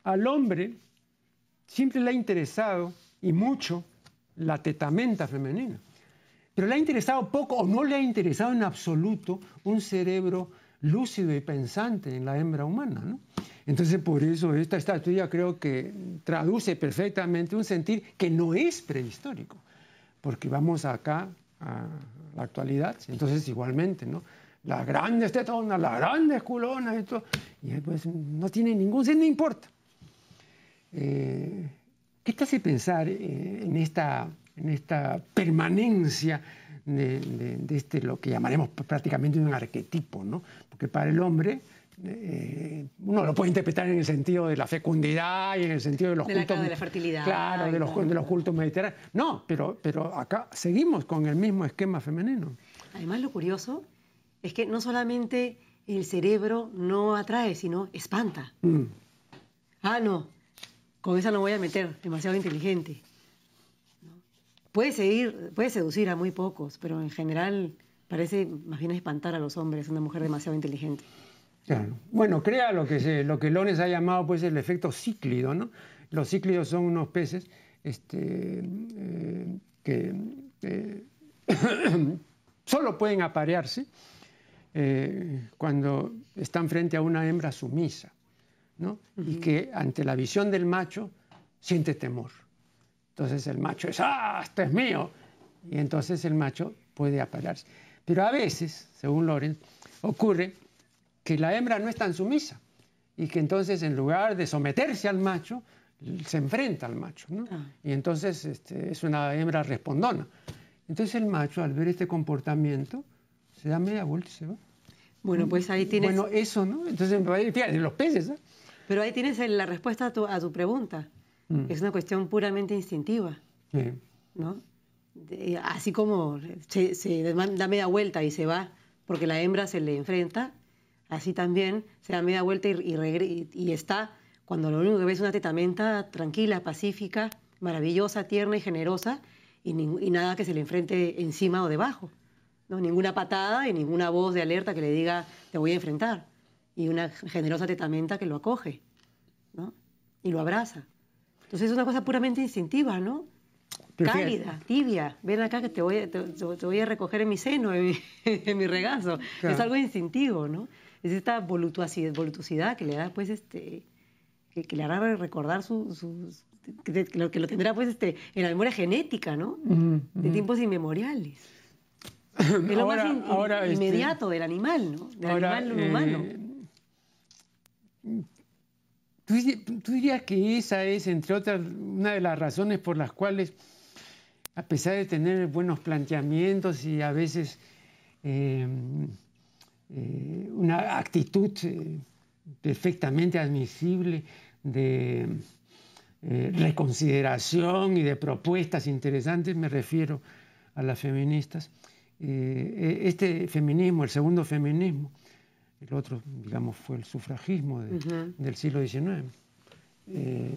al hombre siempre le ha interesado y mucho la tetamenta femenina. Pero le ha interesado poco o no le ha interesado en absoluto un cerebro lúcido y pensante en la hembra humana. Entonces, por eso esta estatua creo que traduce perfectamente un sentir que no es prehistórico, porque vamos acá a la actualidad, entonces igualmente, ¿no? las grandes tetonas, las grandes culonas, y, y pues no tiene ningún sentido, no importa. Eh, ¿Qué te hace pensar eh, en, esta, en esta permanencia de, este, lo que llamaremos prácticamente un arquetipo? ¿no? Porque para el hombre, eh, uno lo puede interpretar en el sentido de la fecundidad y en el sentido de los cultos. de la fertilidad. Claro, de los, de los cultos mediterráneos. No, pero, pero acá seguimos con el mismo esquema femenino. Además, lo curioso es que no solamente el cerebro no atrae, sino espanta. Mm. Ah, no, con esa no voy a meter, demasiado inteligente. Puede, seguir, puede seducir a muy pocos, pero en general parece más bien espantar a los hombres, una mujer demasiado inteligente. Claro. Bueno, crea lo que, se, lo que Lones ha llamado pues, el efecto cíclido. ¿no? Los cíclidos son unos peces este, eh, que eh, (coughs) solo pueden aparearse eh, cuando están frente a una hembra sumisa, ¿no? Y que ante la visión del macho siente temor. Entonces el macho es, ¡ah, esto es mío! Y entonces el macho puede aparearse. Pero a veces, según Lorenz, ocurre que la hembra no es tan sumisa y que entonces en lugar de someterse al macho, se enfrenta al macho, ¿no? Ah. Y entonces este, es una hembra respondona. Entonces el macho, al ver este comportamiento, se da media vuelta y se va. Bueno, pues ahí tienes... Bueno, eso, ¿no? Entonces, fíjate, los peces, ¿eh? Pero ahí tienes la respuesta a tu, a tu pregunta. Mm. Es una cuestión puramente instintiva, sí. ¿no? así como se, se, da media vuelta y se va porque la hembra se le enfrenta, así también se da media vuelta y, y, está cuando lo único que ve es una tetamenta tranquila, pacífica, maravillosa, tierna y generosa, y, y nada que se le enfrente encima o debajo. ¿no? Ninguna patada y ninguna voz de alerta que le diga te voy a enfrentar. Y una generosa tetamenta que lo acoge ¿no? y lo abraza. Entonces es una cosa puramente instintiva, ¿no? Cálida, tibia. Ven acá que te voy, a, te, voy a recoger en mi seno, en mi, (laughs) regazo. Es algo instintivo, ¿no? Es esta voluptuosidad, voluptuosidad que le da, pues, este, que, le hará recordar su, que, lo, que lo tendrá pues este, en la memoria genética, ¿no? De tiempos inmemoriales. (clears throat) Es lo más este, inmediato del animal, ¿no? Del animal eh, humano. ¿Tú, dirías que esa es, entre otras, una de las razones por las cuales, a pesar de tener buenos planteamientos y a veces eh, eh, una actitud perfectamente admisible de reconsideración y de propuestas interesantes, me refiero a las feministas, eh, este feminismo, el segundo feminismo, el otro, digamos, fue el sufragismo del siglo XIX, eh,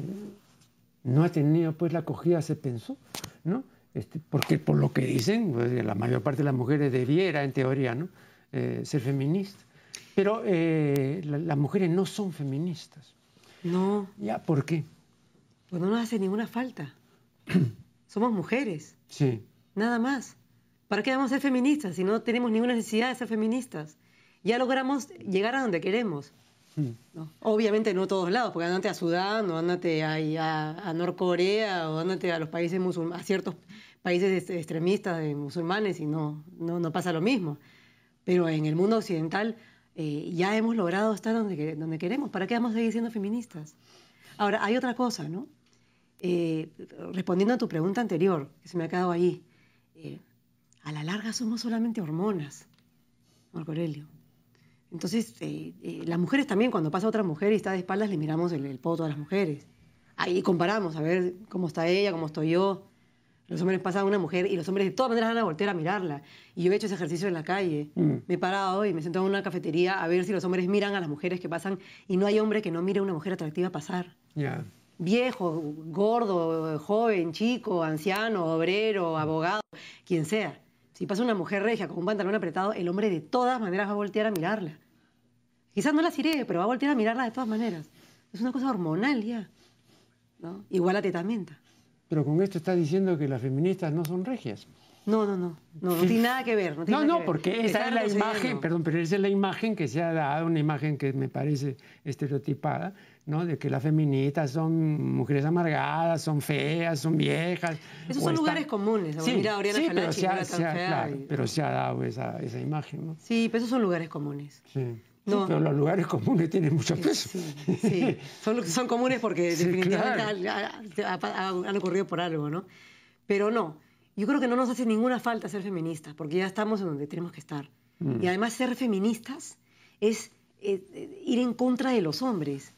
no ha tenido pues la acogida, se pensó, ¿no? Este, porque por lo que dicen, pues, la mayor parte de las mujeres debiera, en teoría, ¿no? Eh, ser feministas. Pero las mujeres no son feministas. No. ¿Ya? ¿Por qué? Pues no nos hace ninguna falta. (clears throat) Somos mujeres. Sí. Nada más. ¿Para qué vamos a ser feministas si no tenemos ninguna necesidad de ser feministas? Ya logramos llegar a donde queremos. Hmm. Obviamente no a todos lados, porque andate a Sudán, o andate a, a, Norcorea, o andate a los países musulmanes, a ciertos países extremistas de musulmanes y no, no, pasa lo mismo. Pero en el mundo occidental eh, ya hemos logrado estar donde, donde queremos. ¿Para qué vamos a seguir siendo feministas? Ahora, hay otra cosa, ¿no? Eh, respondiendo a tu pregunta anterior, que se me ha quedado ahí. Eh, a la larga somos solamente hormonas, Marco Aurelio. Entonces, eh, eh, las mujeres también, cuando pasa otra mujer y está de espaldas, le miramos el, el poto a las mujeres. Ahí comparamos, a ver cómo está ella, cómo estoy yo. Los hombres pasan a una mujer y los hombres de todas maneras van a voltear a mirarla. Y yo he hecho ese ejercicio en la calle. Mm. Me he parado y me siento en una cafetería a ver si los hombres miran a las mujeres que pasan y no hay hombre que no mire a una mujer atractiva pasar. Viejo, gordo, joven, chico, anciano, obrero, abogado, quien sea. Si pasa una mujer regia con un pantalón apretado, el hombre de todas maneras va a voltear a mirarla. Quizás no la sirve, pero va a voltear a mirarla de todas maneras. Es una cosa hormonal ya. ¿no? Igual a tetamenta. Pero con esto está diciendo que las feministas no son regias. No, no, no. No, no tiene nada que ver. No, no, porque esa es la imagen, perdón, pero esa es la imagen que se ha dado, una imagen que me parece estereotipada, ¿no? De que las feministas son mujeres amargadas, son feas, son viejas. Esos son lugares comunes. Sí, Mira, Oriana sí, pero, se ha, se claro, pero se ha dado esa, esa imagen, ¿no? Sí, pero esos son lugares comunes. Sí. No. pero los lugares comunes tienen mucho peso. Sí, sí. Son, son, comunes porque (laughs) definitivamente han ocurrido por algo, ¿no? Pero no, yo creo que no nos hace ninguna falta ser feministas, porque ya estamos en donde tenemos que estar. Mm. Y además ser feministas es eh, ir en contra de los hombres.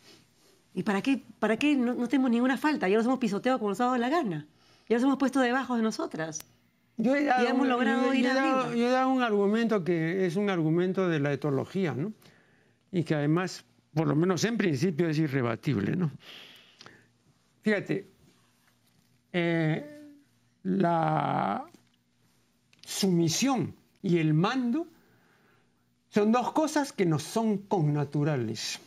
¿Y para qué, para qué no, tenemos ninguna falta? Ya los hemos pisoteado como nos ha dado la gana. Ya los hemos puesto debajo de nosotras. Yo he dado, hemos logrado ir yo he dado un argumento que es un argumento de la etología, ¿no? Y que además, por lo menos en principio, es irrebatible, ¿no? Fíjate, eh, la sumisión y el mando son dos cosas que no son connaturales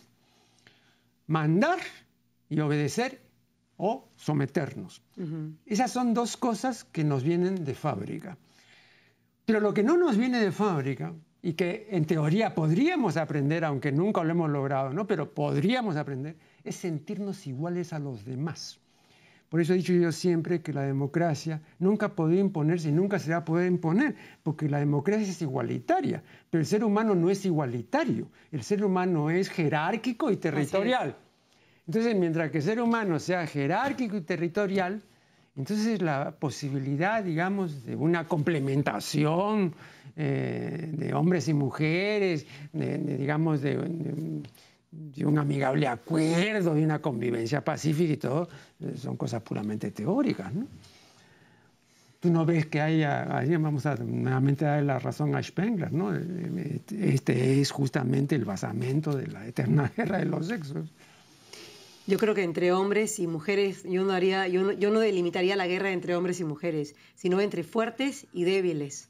mandar y obedecer o someternos. Esas son dos cosas que nos vienen de fábrica. Pero lo que no nos viene de fábrica y que en teoría podríamos aprender, aunque nunca lo hemos logrado, ¿no? pero podríamos aprender, es sentirnos iguales a los demás. Por eso he dicho yo siempre que la democracia nunca podría imponerse y nunca se va a poder imponer, porque la democracia es igualitaria, pero el ser humano no es igualitario, el ser humano es jerárquico y territorial. Entonces, mientras que el ser humano sea jerárquico y territorial, entonces la posibilidad, digamos, de una complementación eh, de hombres y mujeres, digamos, de de un amigable acuerdo, de una convivencia pacífica y todo, eh, son cosas puramente teóricas. ¿no? Tú no ves que haya, ahí vamos a nuevamente dar la razón a Spengler, ¿no? Este es justamente el basamento de la eterna (laughs) guerra de los sexos. Yo creo que entre hombres y mujeres, yo no, haría, yo yo no delimitaría la guerra entre hombres y mujeres, sino entre fuertes y débiles.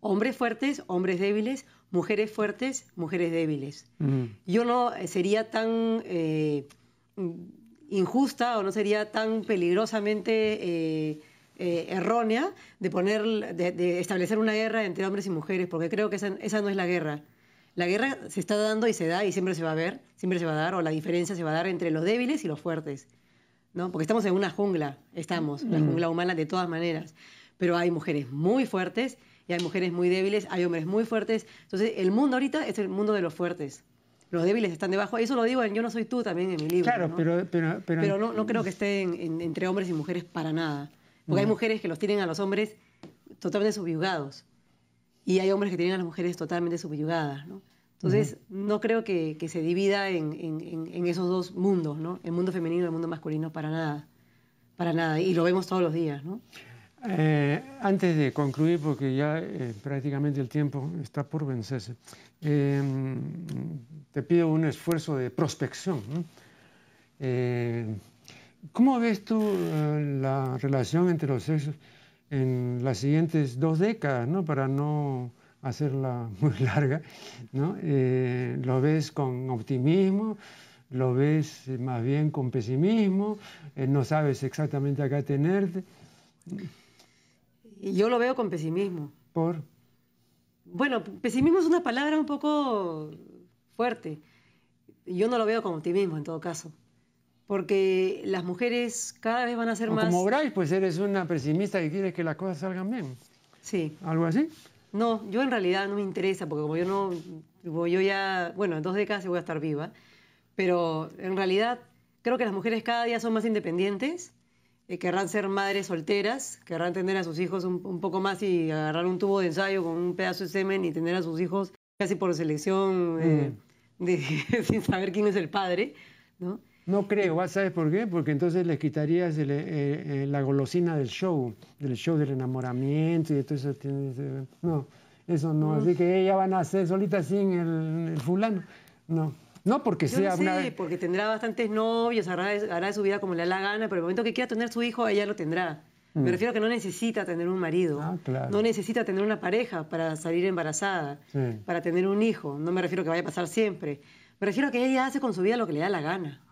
Hombres fuertes, hombres débiles, mujeres fuertes, mujeres débiles. Mm. Yo no eh, sería tan eh, injusta o no sería tan peligrosamente eh, errónea de, poner, de, establecer una guerra entre hombres y mujeres, porque creo que esa, no es la guerra. La guerra se está dando y se da y siempre se va a ver, siempre se va a dar, o la diferencia se va a dar entre los débiles y los fuertes, ¿no? Porque estamos en una jungla, estamos, una mm. jungla humana de todas maneras, pero hay mujeres muy fuertes y hay mujeres muy débiles, hay hombres muy fuertes, entonces el mundo ahorita es el mundo de los fuertes. Los débiles están debajo. Eso lo digo en Yo no soy tú también en mi libro. Claro, pero, pero, pero... no, no, creo que esté entre hombres y mujeres para nada. Porque hay mujeres que los tienen a los hombres totalmente subyugados y hay hombres que tienen a las mujeres totalmente subyugadas, ¿no? Entonces, no creo que, se divida en, esos dos mundos, ¿no? El mundo femenino y el mundo masculino, para nada. Para nada. Y lo vemos todos los días, ¿no? Eh, antes de concluir, porque ya eh, prácticamente el tiempo está por vencerse, eh, te pido un esfuerzo de prospección. ¿Cómo ves tú la relación entre los sexos en las siguientes dos décadas, ¿no? para no hacerla (laughs) muy larga? ¿no? ¿Lo ves con optimismo? ¿Lo ves más bien con pesimismo? ¿No sabes exactamente a qué tenerte? Yo lo veo con pesimismo. ¿Por? Bueno, pesimismo es una palabra un poco fuerte. Yo no lo veo con optimismo en todo caso. Porque las mujeres cada vez van a ser más. Como Bryce, pues eres una pesimista y quieres que las cosas salgan bien. Sí. ¿Algo así? No, yo en realidad no me interesa, porque como yo no. yo ya. Bueno, en dos décadas voy a estar viva. Pero en realidad creo que las mujeres cada día son más independientes eh, querrán ser madres solteras, querrán tener a sus hijos un, poco más y agarrar un tubo de ensayo con un pedazo de semen y tener a sus hijos casi por selección, eh, mm. (laughs) sin saber quién es el padre, ¿no? No creo, ¿sabes por qué? Porque entonces les quitarías eh, la golosina del show, del show del enamoramiento y todo eso. No, eso no. Así que ellas van a ser solitas sin el fulano. No. No porque sea no sé, porque tendrá bastantes novios, hará, de su vida como le da la gana, pero el momento que quiera tener su hijo, ella lo tendrá. Me mm. refiero a que no necesita tener un marido, ah, no necesita tener una pareja para salir embarazada, para tener un hijo. No me refiero a que vaya a pasar siempre. Me refiero a que ella hace con su vida lo que le da la gana.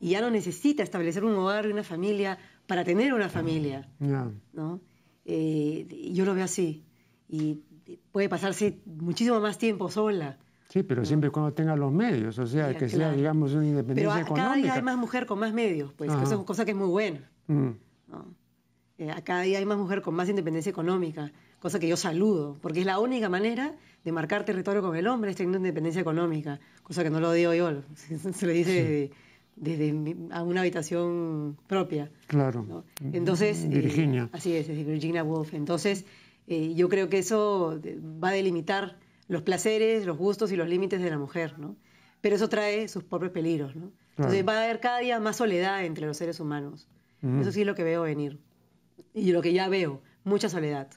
Y ya no necesita establecer un hogar y una familia para tener una familia. ¿no? Eh, yo lo veo así. Y puede pasarse muchísimo más tiempo sola. Sí, pero siempre cuando tenga los medios, o sea, que sea, digamos, una independencia pero económica. Cada día hay más mujer con más medios, pues, eso es cosa que es muy buena. Mm. Eh, cada día hay más mujer con más independencia económica, cosa que yo saludo, porque es la única manera de marcar territorio con el hombre es teniendo independencia económica, cosa que no lo digo yo, (laughs) se le dice desde, a una habitación propia. Claro. Entonces, eh, Virginia. así es, es Virginia Woolf. Entonces, eh, yo creo que eso va a delimitar los placeres, los gustos y los límites de la mujer, ¿no? Pero eso trae sus propios peligros, ¿no? Entonces va a haber cada día más soledad entre los seres humanos. Eso sí es lo que veo venir. Y lo que ya veo, mucha soledad.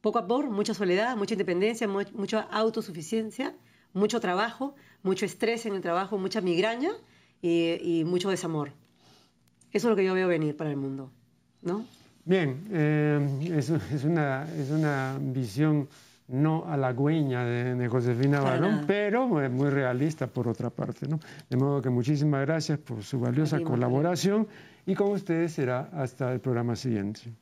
Poco a poco, mucha soledad, mucha independencia, mucha autosuficiencia, mucho trabajo, mucho estrés en el trabajo, mucha migraña y, mucho desamor. Eso es lo que yo veo venir para el mundo, ¿no? Bien, eh, es, una, es una visión no halagüeña de, de Josefina Barón, pero muy realista por otra parte. ¿no? De modo que muchísimas gracias por su valiosa colaboración y con ustedes será hasta el programa siguiente.